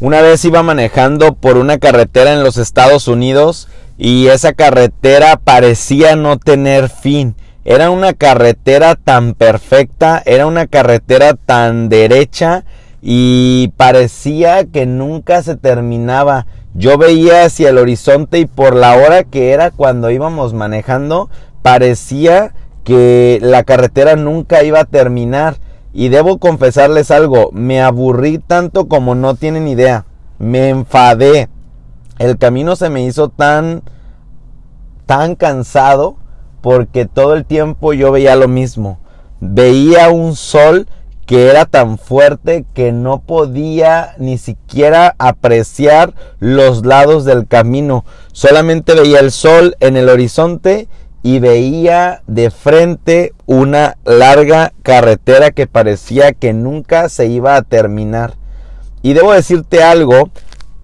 Una vez iba manejando por una carretera en los Estados Unidos y esa carretera parecía no tener fin. Era una carretera tan perfecta, era una carretera tan derecha y parecía que nunca se terminaba. Yo veía hacia el horizonte y por la hora que era cuando íbamos manejando, parecía que la carretera nunca iba a terminar. Y debo confesarles algo, me aburrí tanto como no tienen idea. Me enfadé. El camino se me hizo tan tan cansado porque todo el tiempo yo veía lo mismo. Veía un sol que era tan fuerte que no podía ni siquiera apreciar los lados del camino. Solamente veía el sol en el horizonte y veía de frente una larga carretera que parecía que nunca se iba a terminar. Y debo decirte algo,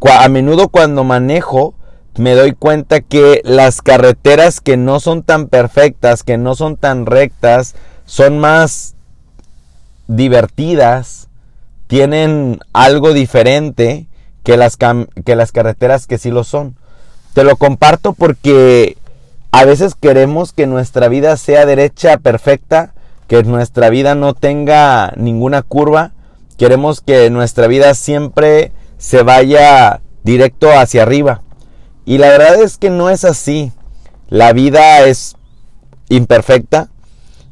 a menudo cuando manejo me doy cuenta que las carreteras que no son tan perfectas, que no son tan rectas, son más divertidas, tienen algo diferente que las, que las carreteras que sí lo son. Te lo comparto porque a veces queremos que nuestra vida sea derecha, perfecta, que nuestra vida no tenga ninguna curva. Queremos que nuestra vida siempre se vaya directo hacia arriba. Y la verdad es que no es así. La vida es imperfecta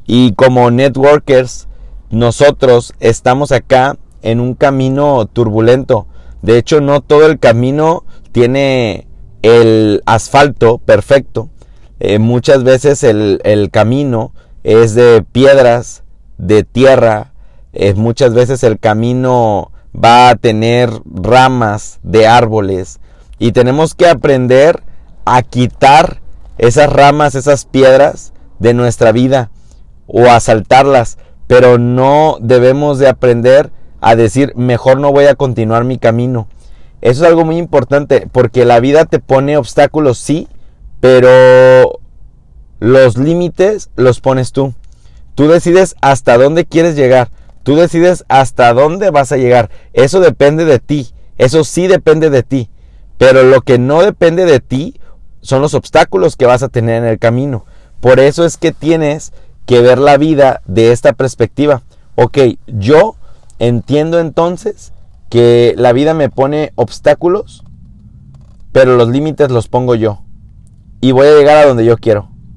y como networkers nosotros estamos acá en un camino turbulento. De hecho, no todo el camino tiene el asfalto perfecto. Eh, muchas veces el, camino es de piedras, de tierra. Eh, muchas veces el camino va a tener ramas de árboles. Y tenemos que aprender a quitar esas ramas, esas piedras de nuestra vida o a saltarlas. Pero no debemos de aprender a decir, mejor no voy a continuar mi camino. Eso es algo muy importante porque la vida te pone obstáculos, sí, pero los límites los pones tú. Tú decides hasta dónde quieres llegar. Tú decides hasta dónde vas a llegar. Eso depende de ti. Eso sí depende de ti. Pero lo que no depende de ti son los obstáculos que vas a tener en el camino. Por eso es que tienes que ver la vida de esta perspectiva. Ok, yo entiendo entonces que la vida me pone obstáculos, pero los límites los pongo yo. Y voy a llegar a donde yo quiero.